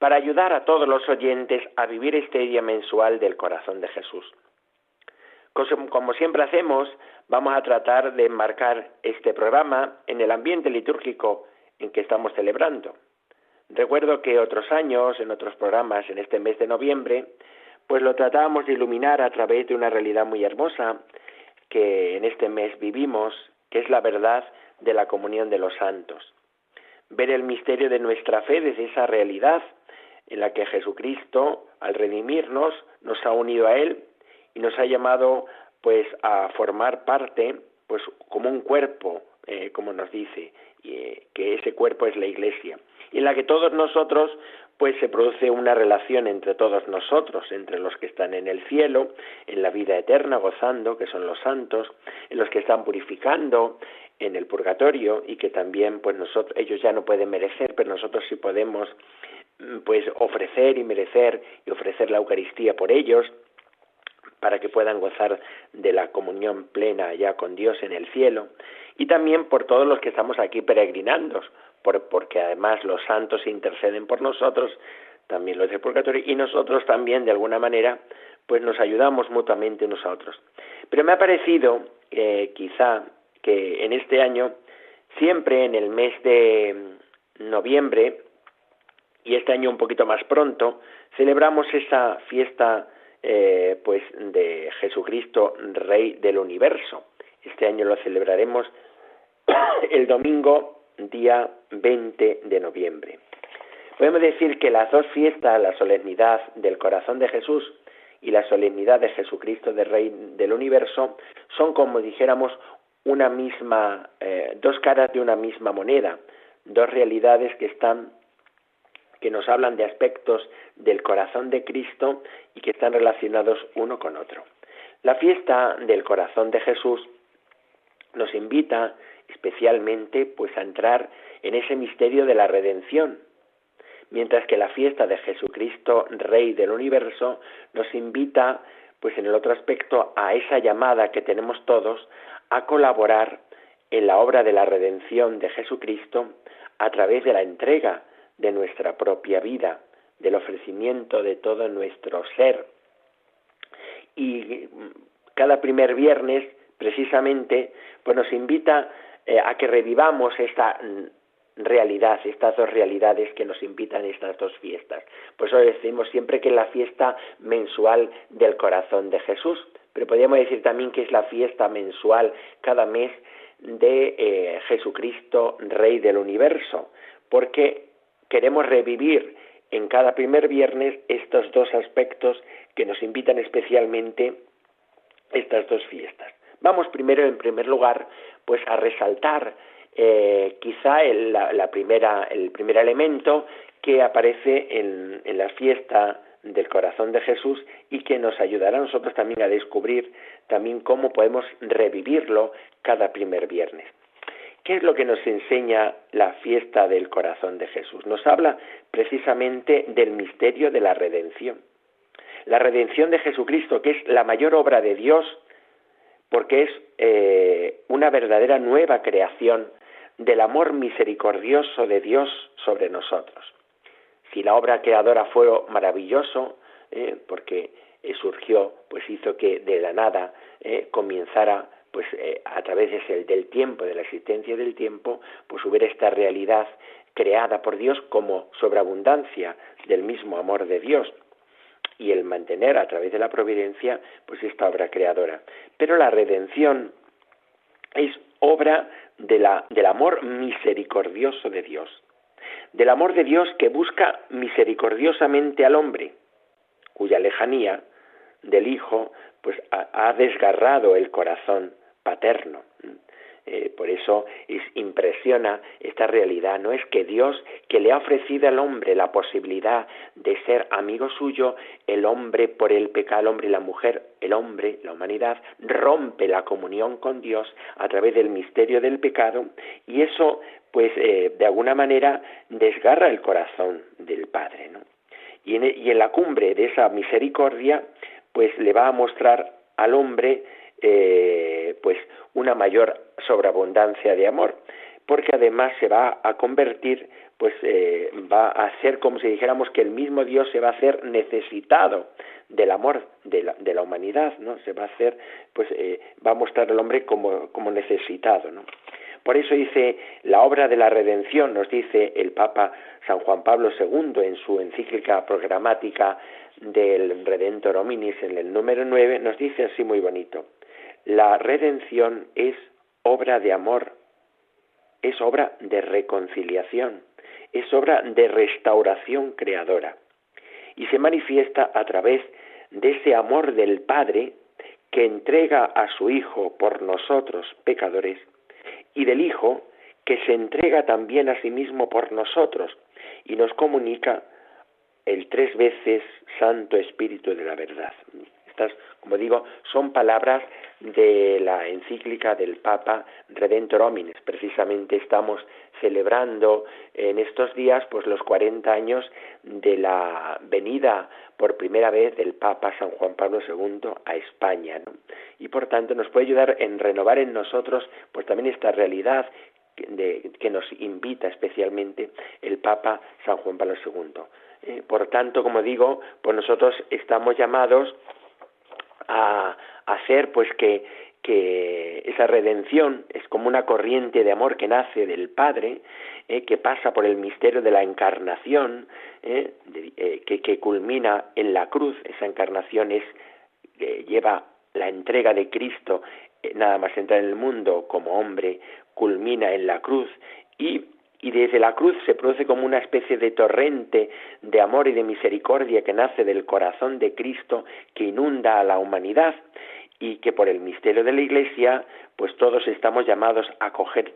para ayudar a todos los oyentes a vivir este día mensual del corazón de Jesús. Como siempre hacemos, vamos a tratar de enmarcar este programa en el ambiente litúrgico en que estamos celebrando. Recuerdo que otros años, en otros programas, en este mes de noviembre, pues lo tratábamos de iluminar a través de una realidad muy hermosa que en este mes vivimos, que es la verdad de la comunión de los santos. Ver el misterio de nuestra fe desde esa realidad en la que Jesucristo, al redimirnos, nos ha unido a Él y nos ha llamado pues a formar parte pues como un cuerpo, eh, como nos dice, eh, que ese cuerpo es la Iglesia, y en la que todos nosotros pues se produce una relación entre todos nosotros, entre los que están en el cielo, en la vida eterna gozando, que son los santos, en los que están purificando, en el purgatorio y que también pues nosotros ellos ya no pueden merecer, pero nosotros sí podemos pues ofrecer y merecer y ofrecer la Eucaristía por ellos para que puedan gozar de la comunión plena ya con Dios en el cielo y también por todos los que estamos aquí peregrinando por, porque además los santos interceden por nosotros también los del purgatorio y nosotros también de alguna manera pues nos ayudamos mutuamente unos a otros. Pero me ha parecido eh, quizá que en este año siempre en el mes de noviembre y este año un poquito más pronto celebramos esa fiesta eh, pues de Jesucristo Rey del Universo. Este año lo celebraremos el domingo día 20 de noviembre. Podemos decir que las dos fiestas, la solemnidad del corazón de Jesús y la solemnidad de Jesucristo de Rey del Universo, son como dijéramos una misma, eh, dos caras de una misma moneda, dos realidades que están que nos hablan de aspectos del corazón de Cristo y que están relacionados uno con otro. La fiesta del corazón de Jesús nos invita especialmente pues a entrar en ese misterio de la redención, mientras que la fiesta de Jesucristo, Rey del universo, nos invita pues en el otro aspecto a esa llamada que tenemos todos a colaborar en la obra de la redención de Jesucristo a través de la entrega de nuestra propia vida, del ofrecimiento de todo nuestro ser. Y cada primer viernes, precisamente, pues nos invita eh, a que revivamos esta realidad, estas dos realidades que nos invitan estas dos fiestas. Por eso decimos siempre que es la fiesta mensual del corazón de Jesús, pero podríamos decir también que es la fiesta mensual cada mes de eh, Jesucristo, Rey del universo, porque queremos revivir en cada primer viernes estos dos aspectos que nos invitan especialmente estas dos fiestas. Vamos primero, en primer lugar, pues a resaltar eh, quizá el, la, primera, el primer elemento que aparece en, en la fiesta del corazón de Jesús y que nos ayudará a nosotros también a descubrir también cómo podemos revivirlo cada primer viernes. ¿Qué es lo que nos enseña la fiesta del corazón de Jesús? Nos habla precisamente del misterio de la redención. La redención de Jesucristo, que es la mayor obra de Dios, porque es eh, una verdadera nueva creación del amor misericordioso de Dios sobre nosotros. Si la obra creadora fue maravilloso, eh, porque eh, surgió, pues hizo que de la nada comenzara pues eh, a través del tiempo, de la existencia del tiempo, pues hubiera esta realidad creada por Dios como sobreabundancia del mismo amor de Dios. Y el mantener a través de la providencia pues esta obra creadora. Pero la redención es obra de la, del amor misericordioso de Dios, del amor de Dios que busca misericordiosamente al hombre, cuya lejanía del Hijo pues ha desgarrado el corazón paterno. Eh, por eso es, impresiona esta realidad, ¿no? Es que Dios, que le ha ofrecido al hombre la posibilidad de ser amigo suyo, el hombre por el pecado, el hombre y la mujer, el hombre, la humanidad, rompe la comunión con Dios a través del misterio del pecado y eso, pues, eh, de alguna manera desgarra el corazón del Padre, ¿no? Y en, y en la cumbre de esa misericordia, pues le va a mostrar al hombre eh, pues una mayor sobreabundancia de amor, porque además se va a convertir, pues eh, va a hacer como si dijéramos que el mismo Dios se va a hacer necesitado del amor de la, de la humanidad, ¿no? Se va a hacer, pues eh, va a mostrar al hombre como, como necesitado, ¿no? Por eso dice la obra de la redención, nos dice el Papa San Juan Pablo II en su encíclica programática del Redentor Hominis en el número 9, nos dice así muy bonito. La redención es obra de amor, es obra de reconciliación, es obra de restauración creadora y se manifiesta a través de ese amor del Padre que entrega a su Hijo por nosotros pecadores y del Hijo que se entrega también a sí mismo por nosotros y nos comunica el tres veces Santo Espíritu de la verdad. Como digo, son palabras de la encíclica del Papa Redentor Homines. Precisamente estamos celebrando en estos días pues los 40 años de la venida por primera vez del Papa San Juan Pablo II a España, Y por tanto nos puede ayudar en renovar en nosotros pues también esta realidad de, que nos invita especialmente el Papa San Juan Pablo II. Eh, por tanto, como digo, pues nosotros estamos llamados a, hacer pues que, que esa redención es como una corriente de amor que nace del Padre, eh, que pasa por el misterio de la encarnación, eh, que, que, culmina en la cruz. Esa encarnación es lleva la entrega de Cristo, nada más entrar en el mundo como hombre, culmina en la cruz y y desde la cruz se produce como una especie de torrente de amor y de misericordia que nace del corazón de Cristo que inunda a la humanidad y que por el misterio de la Iglesia, pues todos estamos llamados a coger,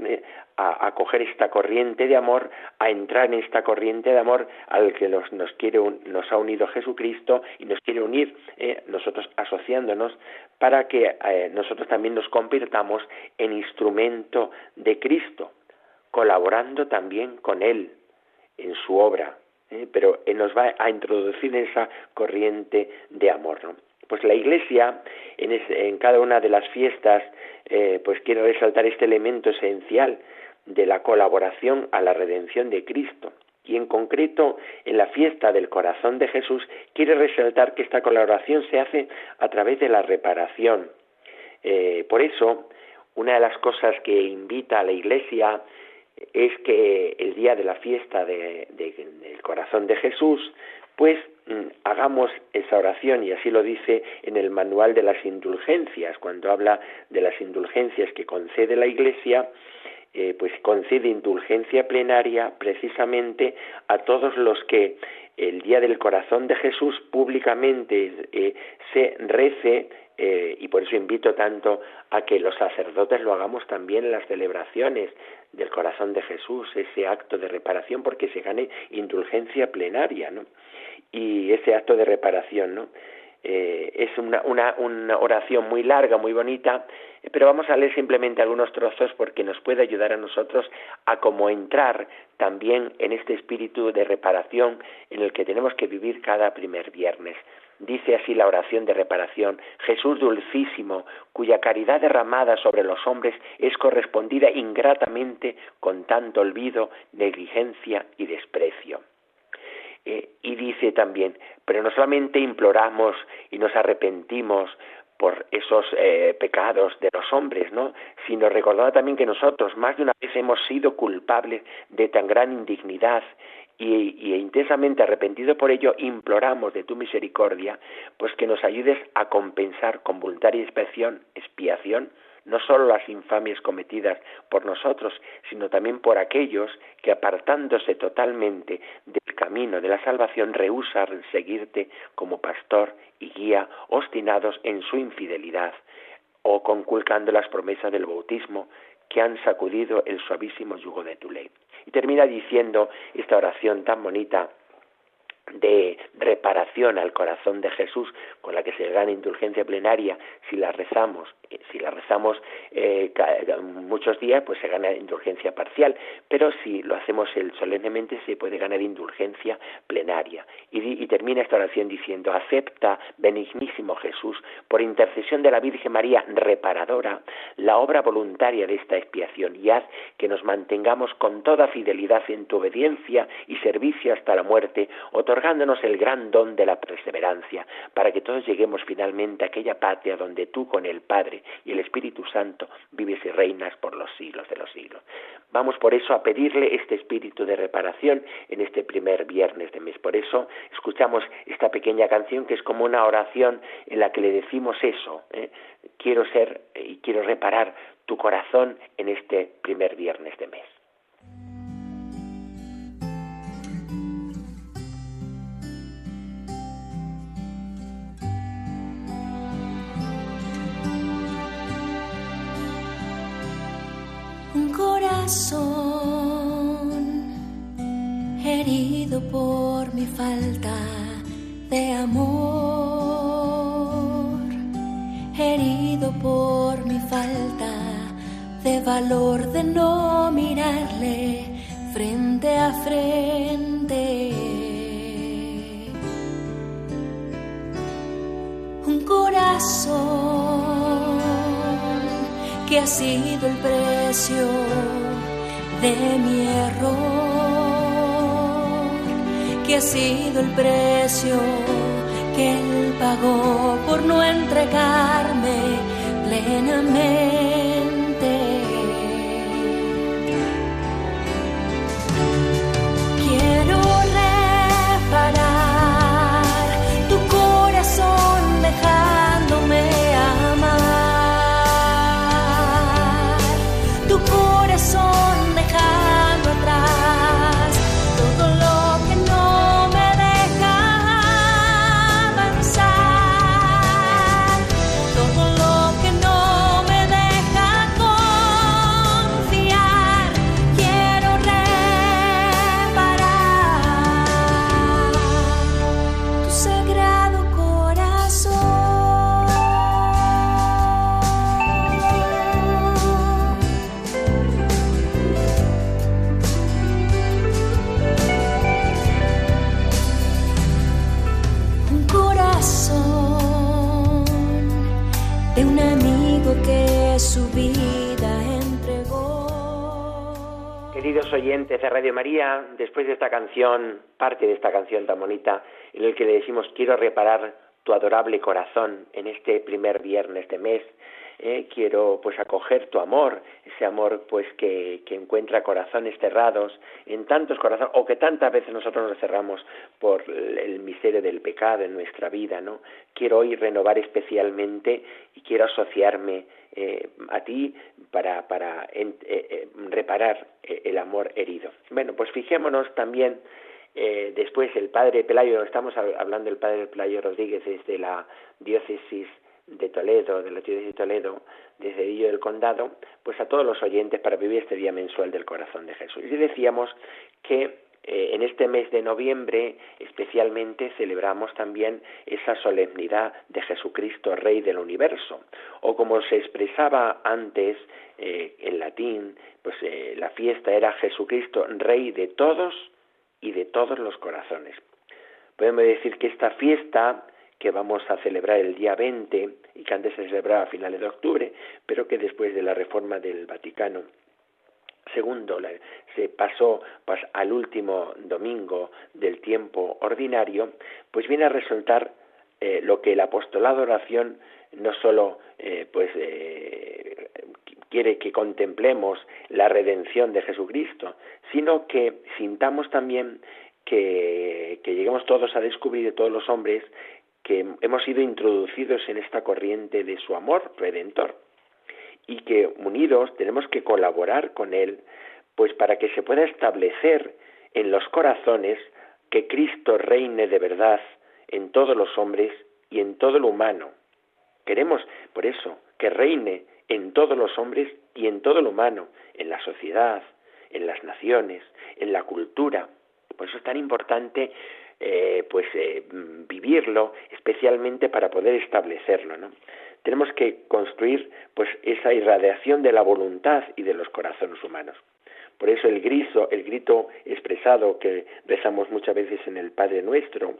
a, coger esta corriente de amor, a entrar en esta corriente de amor al que nos, quiere, nos ha unido Jesucristo y nos quiere unir, eh, nosotros asociándonos, para que eh, nosotros también nos convirtamos en instrumento de Cristo colaborando también con Él en su obra, ¿eh? pero Él nos va a introducir en esa corriente de amor. ¿no? Pues la Iglesia, en, cada una de las fiestas, eh, pues quiere resaltar este elemento esencial de la colaboración a la redención de Cristo. Y en concreto, en la fiesta del corazón de Jesús, quiere resaltar que esta colaboración se hace a través de la reparación. Eh, por eso, una de las cosas que invita a la Iglesia es que el día de la fiesta del corazón de Jesús, pues mm, hagamos esa oración y así lo dice en el manual de las indulgencias, cuando habla de las indulgencias que concede la Iglesia, eh, pues concede indulgencia plenaria precisamente a todos los que el día del corazón de Jesús públicamente eh, se rece eh, y por eso invito tanto a que los sacerdotes lo hagamos también en las celebraciones del corazón de Jesús, ese acto de reparación, porque se gane indulgencia plenaria, ¿no? Y ese acto de reparación, ¿no? Eh, es una, una, una, oración muy larga, muy bonita, pero vamos a leer simplemente algunos trozos porque nos puede ayudar a nosotros a cómo entrar también en este espíritu de reparación en el que tenemos que vivir cada primer viernes. Dice así la oración de reparación, Jesús dulcísimo, cuya caridad derramada sobre los hombres es correspondida ingratamente con tanto olvido, negligencia y desprecio. Eh, y dice también, pero no solamente imploramos y nos arrepentimos por esos eh, pecados de los hombres, ¿no? Sino recordando también que nosotros más de una vez hemos sido culpables de tan gran indignidad y, intensamente arrepentido por ello, imploramos de tu misericordia, pues que nos ayudes a compensar con voluntaria expiación, expiación no solo las infamias cometidas por nosotros, sino también por aquellos que apartándose totalmente del camino de la salvación rehusan seguirte como pastor y guía, obstinados en su infidelidad o conculcando las promesas del bautismo que han sacudido el suavísimo yugo de tu ley. Y termina diciendo esta oración tan bonita reparación al corazón de Jesús con la que se gana indulgencia plenaria si la rezamos eh, si la rezamos eh, muchos días pues se gana indulgencia parcial pero si lo hacemos solemnemente se puede ganar indulgencia plenaria. Y, y termina esta oración diciendo acepta benignísimo Jesús por intercesión de la Virgen María reparadora la obra voluntaria de esta expiación y haz que nos mantengamos con toda fidelidad en tu obediencia y servicio hasta la muerte otorgándonos el gran don de la perseverancia, para que todos lleguemos finalmente a aquella patria donde tú con el Padre y el Espíritu Santo vives y reinas por los siglos de los siglos. Vamos por eso a pedirle este espíritu de reparación en este primer viernes de mes. Por eso escuchamos esta pequeña canción que es como una oración en la que le decimos eso. ¿eh? Quiero ser y quiero reparar tu corazón en este primer viernes de mes. Herido por mi falta de amor, herido por mi falta de valor de no mirarle frente a frente. Un corazón que ha sido el precio de mi error, que ha sido el precio que él pagó por no entregarme plenamente. Oyentes de Radio María, después de esta canción, parte de esta canción tan bonita, en el que le decimos quiero reparar tu adorable corazón en este primer viernes de mes, eh, quiero pues acoger tu amor, ese amor pues que, encuentra corazones cerrados en tantos corazones, o que tantas veces nosotros nos cerramos por el misterio del pecado en nuestra vida, ¿no? Quiero hoy renovar especialmente y quiero asociarme eh, a ti para, para eh, eh, reparar el amor herido. Bueno, pues fijémonos también después el padre Pelayo, estamos hablando del padre Pelayo Rodríguez desde la diócesis de Toledo, de la diócesis de Toledo, desde Villo del Condado, pues a todos los oyentes para vivir este día mensual del corazón de Jesús. Y decíamos que eh, en este mes de noviembre especialmente celebramos también esa solemnidad de Jesucristo, Rey del Universo, o como se expresaba antes eh, en latín, pues eh, la fiesta era Jesucristo, Rey de todos y de todos los corazones. Podemos decir que esta fiesta que vamos a celebrar el día 20 y que antes se celebraba a finales de octubre, pero que después de la reforma del Vaticano segundo se pasó pues, al último domingo del tiempo ordinario, pues viene a resultar eh, lo que el apostolado oración no solo eh, pues eh, quiere que contemplemos la redención de Jesucristo, sino que sintamos también que, que lleguemos todos a descubrir de todos los hombres que hemos sido introducidos en esta corriente de su amor redentor y que unidos tenemos que colaborar con Él, pues para que se pueda establecer en los corazones que Cristo reine de verdad en todos los hombres y en todo lo humano. Queremos, por eso, que reine en todos los hombres y en todo lo humano, en la sociedad, en las naciones, en la cultura. Por eso es tan importante eh, pues eh, vivirlo, especialmente para poder establecerlo, ¿no? Tenemos que construir pues esa irradiación de la voluntad y de los corazones humanos. Por eso el grito, el grito expresado que rezamos muchas veces en el Padre Nuestro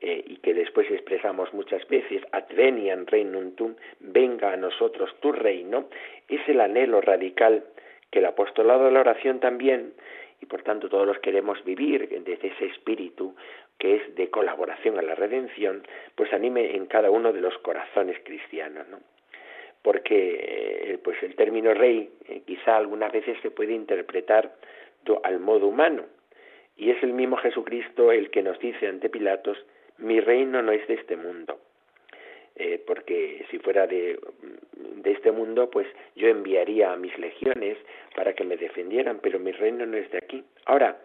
eh, y que después expresamos muchas veces, Advenian reinum tum, venga a nosotros tu reino, es el anhelo radical que el apostolado de la oración también y por tanto todos los queremos vivir desde ese espíritu que es de colaboración a la redención, pues anime en cada uno de los corazones cristianos, ¿no? Porque eh, pues el término rey eh, quizá algunas veces se puede interpretar al modo humano, y es el mismo Jesucristo el que nos dice ante Pilatos, mi reino no es de este mundo. Eh, porque si fuera de, de, este mundo, pues yo enviaría a mis legiones para que me defendieran, pero mi reino no es de aquí. Ahora,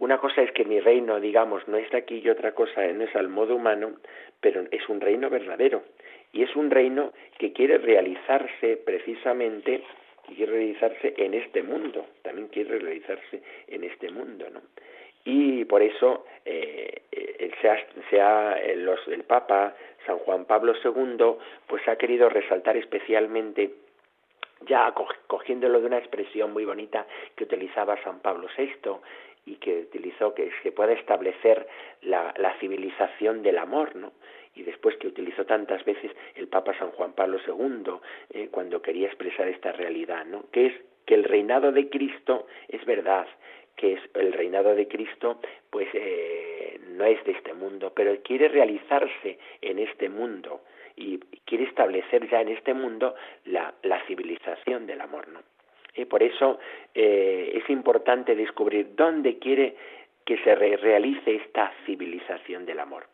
una cosa es que mi reino, digamos, no está aquí y otra cosa no es al modo humano, pero es un reino verdadero. Y es un reino que quiere realizarse precisamente, quiere realizarse en este mundo, también quiere realizarse en este mundo, ¿no? Y por eso eh, eh sea, eh, los, el Papa San Juan Pablo II pues ha querido resaltar especialmente ya cogiéndolo de una expresión muy bonita que utilizaba San Pablo VI, y que utilizó que se pueda establecer la, la civilización del amor, ¿no? y después que utilizó tantas veces el Papa San Juan Pablo II eh, cuando quería expresar esta realidad, ¿no? que es que el reinado de Cristo es verdad, que es el reinado de Cristo, pues eh, no es de este mundo, pero quiere realizarse en este mundo y quiere establecer ya en este mundo la, la civilización del amor, ¿no? Y por eso eh, es importante descubrir dónde quiere que se realice esta civilización del amor.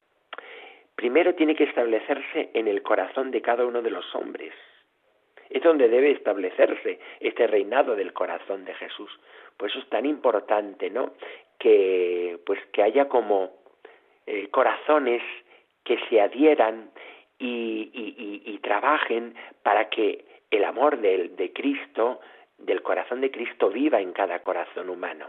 Primero tiene que establecerse en el corazón de cada uno de los hombres. Es donde debe establecerse este reinado del corazón de Jesús. Por eso es tan importante, ¿no? Que pues que haya como eh, corazones que se adhieran y, y, trabajen para que el amor de, de Cristo del corazón de Cristo viva en cada corazón humano.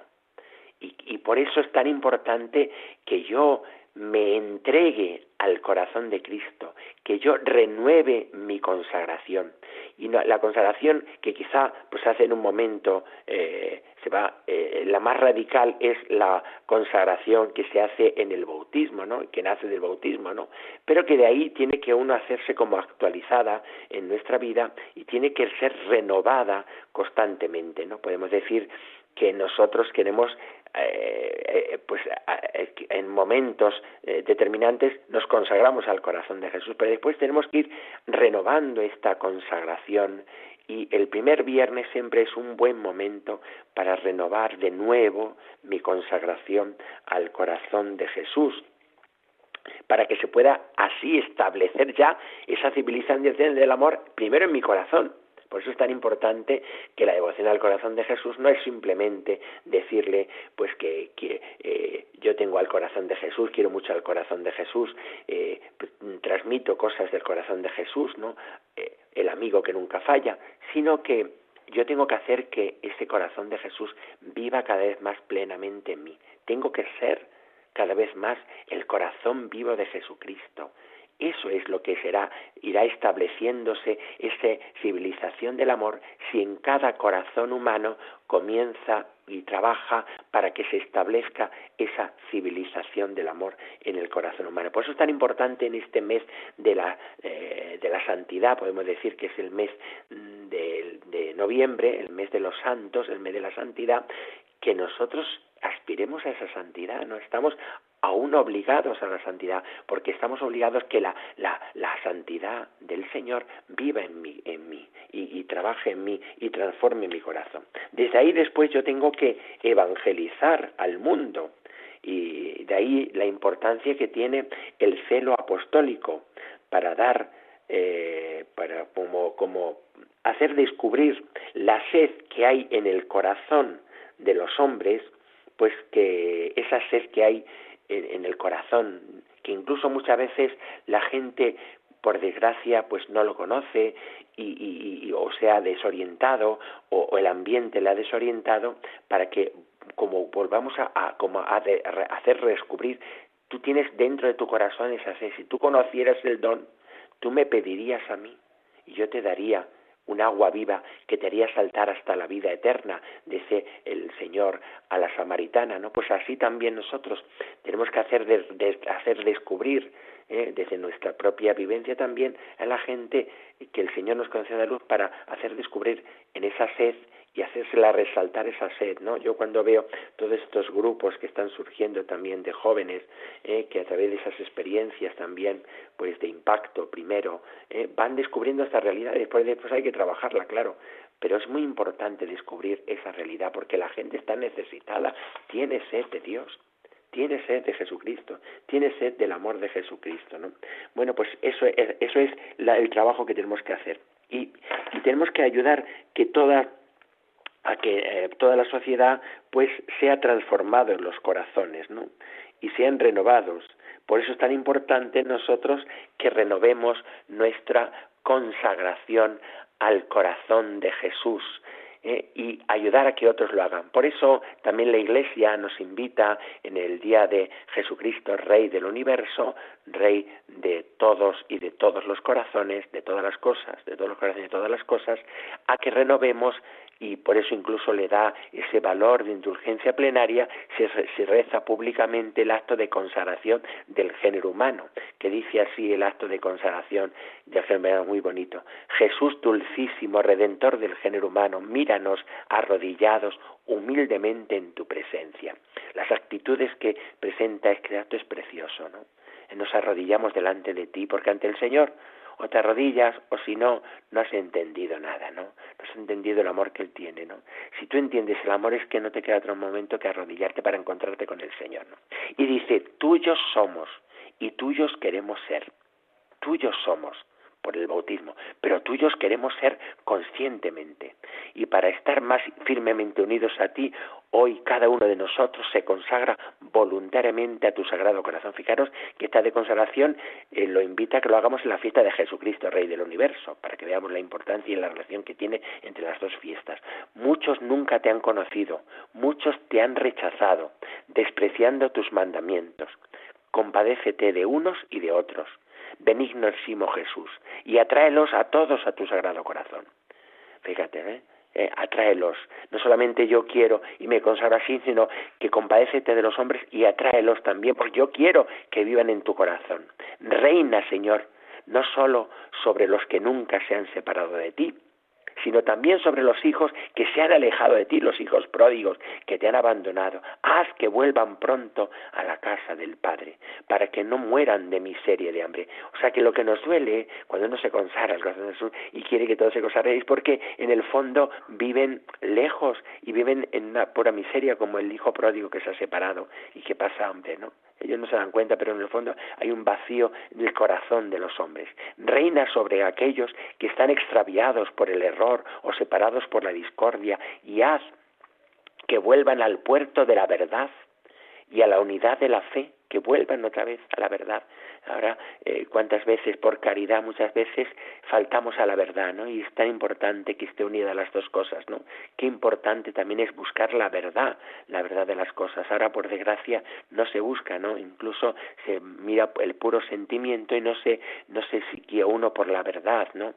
Y, y, por eso es tan importante que yo me entregue al corazón de Cristo, que yo renueve mi consagración. Y la consagración que quizá pues hace en un momento eh, se va, eh, la más radical es la consagración que se hace en el bautismo, ¿no? Que nace del bautismo, ¿no? Pero que de ahí tiene que uno hacerse como actualizada en nuestra vida y tiene que ser renovada constantemente, ¿no? Podemos decir que nosotros queremos eh, eh, pues en momentos eh, determinantes nos consagramos al corazón de Jesús, pero después tenemos que ir renovando esta consagración y el primer viernes siempre es un buen momento para renovar de nuevo mi consagración al corazón de Jesús para que se pueda así establecer ya esa civilización del amor primero en mi corazón por eso es tan importante que la devoción al corazón de Jesús no es simplemente decirle, pues que, eh, yo tengo al corazón de Jesús, quiero mucho al corazón de Jesús, eh, pues, transmito cosas del corazón de Jesús, ¿no? Eh, el amigo que nunca falla, sino que yo tengo que hacer que ese corazón de Jesús viva cada vez más plenamente en mí. Tengo que ser cada vez más el corazón vivo de Jesucristo. Eso es lo que será, irá estableciéndose esa civilización del amor si en cada corazón humano comienza y trabaja para que se establezca esa civilización del amor en el corazón humano. Por eso es tan importante en este mes de la, eh, de la santidad, podemos decir que es el mes de, de noviembre, el mes de los santos, el mes de la santidad, que nosotros aspiremos a esa santidad, no estamos aún obligados a la santidad, porque estamos obligados que la, la, la santidad del Señor viva en mí, en mí y, y, trabaje en mí y transforme mi corazón. Desde ahí después yo tengo que evangelizar al mundo y de ahí la importancia que tiene el celo apostólico para dar, eh, para como, como hacer descubrir la sed que hay en el corazón de los hombres, pues que esa sed que hay en, el corazón, que incluso muchas veces la gente por desgracia, pues no lo conoce y, o se ha desorientado o, el ambiente le ha desorientado para que como volvamos a, como a, hacer redescubrir, tú tienes dentro de tu corazón esa sed. Si tú conocieras el don, tú me pedirías a mí y yo te daría un agua viva que te haría saltar hasta la vida eterna, dice el Señor a la samaritana, ¿no? Pues así también nosotros tenemos que hacer, hacer descubrir ¿eh? desde nuestra propia vivencia también a la gente que el Señor nos conceda luz para hacer descubrir en esa sed y hacérsela resaltar esa sed, ¿no? Yo cuando veo todos estos grupos que están surgiendo también de jóvenes, ¿eh? que a través de esas experiencias también, pues de impacto primero, ¿eh? van descubriendo esta realidad después, después hay que trabajarla, claro, pero es muy importante descubrir esa realidad porque la gente está necesitada, tiene sed de Dios, tiene sed de Jesucristo, tiene sed del amor de Jesucristo, ¿no? Bueno, pues eso es, eso es el trabajo que tenemos que hacer y, y tenemos que ayudar que toda a que eh, toda la sociedad pues sea transformado en los corazones, ¿no? Y sean renovados. Por eso es tan importante nosotros que renovemos nuestra consagración al corazón de Jesús, ¿eh? y ayudar a que otros lo hagan. Por eso también la Iglesia nos invita en el día de Jesucristo, Rey del universo, Rey de todos y de todos los corazones, de todas las cosas, de todos los corazones y de todas las cosas, a que renovemos y por eso incluso le da ese valor de indulgencia plenaria si se reza públicamente el acto de consagración del género humano, que dice así el acto de consagración del género humano muy bonito. Jesús dulcísimo, redentor del género humano, míranos arrodillados humildemente en tu presencia. Las actitudes que presenta este acto es precioso, ¿no? Nos arrodillamos delante de ti porque ante el Señor o te arrodillas o si no, no has entendido nada, ¿no? No has entendido el amor que Él tiene, ¿no? Si tú entiendes el amor es que no te queda otro momento que arrodillarte para encontrarte con el Señor, ¿no? Y dice, tuyos somos y tuyos queremos ser, tuyos somos por el bautismo, pero tuyos queremos ser conscientemente. Y para estar más firmemente unidos a ti, hoy cada uno de nosotros se consagra voluntariamente a tu sagrado corazón. Fijaros que esta de consagración eh, lo invita a que lo hagamos en la fiesta de Jesucristo, Rey del Universo, para que veamos la importancia y la relación que tiene entre las dos fiestas. Muchos nunca te han conocido, muchos te han rechazado, despreciando tus mandamientos. Compadécete de unos y de otros benignosísimo Jesús, y atráelos a todos a tu sagrado corazón. Fíjate, ¿eh? ¿Eh? atráelos. No solamente yo quiero y me consagro así, sino que compadécete de los hombres y atráelos también, porque yo quiero que vivan en tu corazón. Reina, Señor, no solo sobre los que nunca se han separado de ti, sino también sobre los hijos que se han alejado de ti, los hijos pródigos que te han abandonado. Haz que vuelvan pronto a la casa del Padre, para que no mueran de miseria y de hambre. O sea que lo que nos duele cuando uno se consagra al corazón de Jesús y quiere que todo se consagre es porque en el fondo viven lejos y viven en una pura miseria como el hijo pródigo que se ha separado y que pasa hambre, ¿no? Ellos no se dan cuenta, pero en el fondo hay un vacío en el corazón de los hombres. Reina sobre aquellos que están extraviados por el error o separados por la discordia y haz que vuelvan al puerto de la verdad y a la unidad de la fe, que vuelvan otra vez a la verdad. Ahora, eh, cuántas veces por caridad muchas veces faltamos a la verdad, ¿no? Y es tan importante que esté unida las dos cosas, ¿no? Qué importante también es buscar la verdad, la verdad de las cosas. Ahora, por desgracia, no se busca, ¿no? Incluso se mira el puro sentimiento y no se, no se sigue uno por la verdad, ¿no?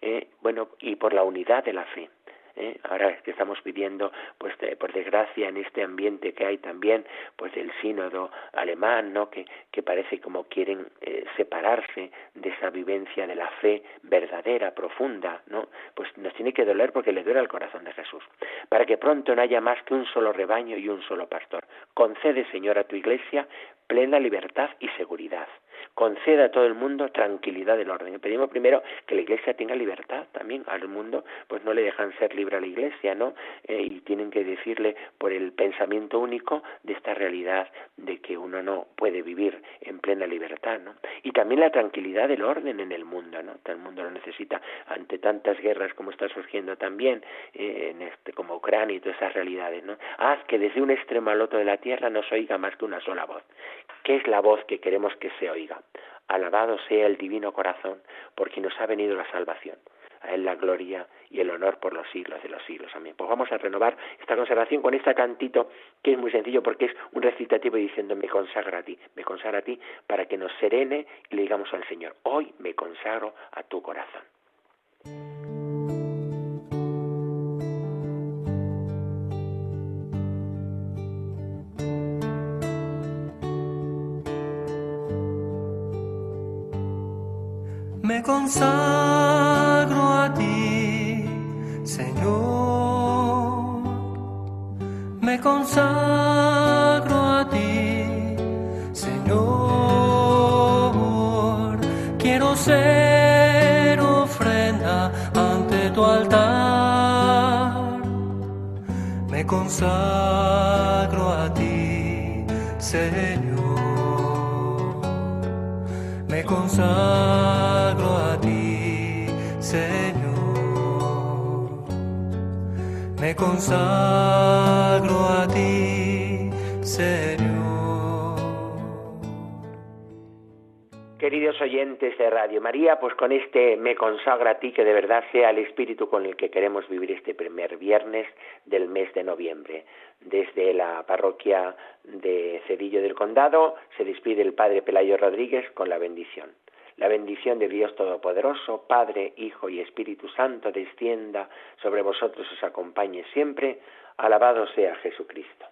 Eh, bueno, y por la unidad de la fe. ¿Eh? ahora que estamos viviendo pues por desgracia en este ambiente que hay también pues del sínodo alemán no que, que parece como quieren eh, separarse de esa vivencia de la fe verdadera profunda no pues nos tiene que doler porque le duele al corazón de Jesús. Para que pronto no haya más que un solo rebaño y un solo pastor. Concede Señor a tu iglesia plena libertad y seguridad conceda a todo el mundo tranquilidad del orden. Pedimos primero que la Iglesia tenga libertad también al mundo, pues no le dejan ser libre a la Iglesia, ¿no? Eh, y tienen que decirle por el pensamiento único de esta realidad de que uno no puede vivir en plena libertad, ¿no? Y también la tranquilidad del orden en el mundo, ¿no? El mundo lo necesita ante tantas guerras como está surgiendo también eh, en este como Ucrania y todas esas realidades, ¿no? Haz que desde un extremo al otro de la tierra no se oiga más que una sola voz. ¿Qué es la voz que queremos que se oiga? Alabado sea el divino corazón, porque nos ha venido la salvación. A Él la gloria y el honor por los siglos de los siglos. Amén. Pues vamos a renovar esta consagración con este cantito que es muy sencillo porque es un recitativo diciendo me consagra a ti, me consagra a ti para que nos serene y le digamos al Señor, hoy me consagro a tu corazón. Consagro a ti, Señor. Me consagro a ti, Señor. Quiero ser ofrenda ante tu altar. Me consagro a ti, Señor. Me consagro me consagro a ti, Señor. Queridos oyentes de Radio María, pues con este me consagra a ti, que de verdad sea el espíritu con el que queremos vivir este primer viernes del mes de noviembre. Desde la parroquia de Cedillo del Condado se despide el Padre Pelayo Rodríguez con la bendición. La bendición de Dios Todopoderoso, Padre, Hijo y Espíritu Santo, descienda sobre vosotros y os acompañe siempre. Alabado sea Jesucristo.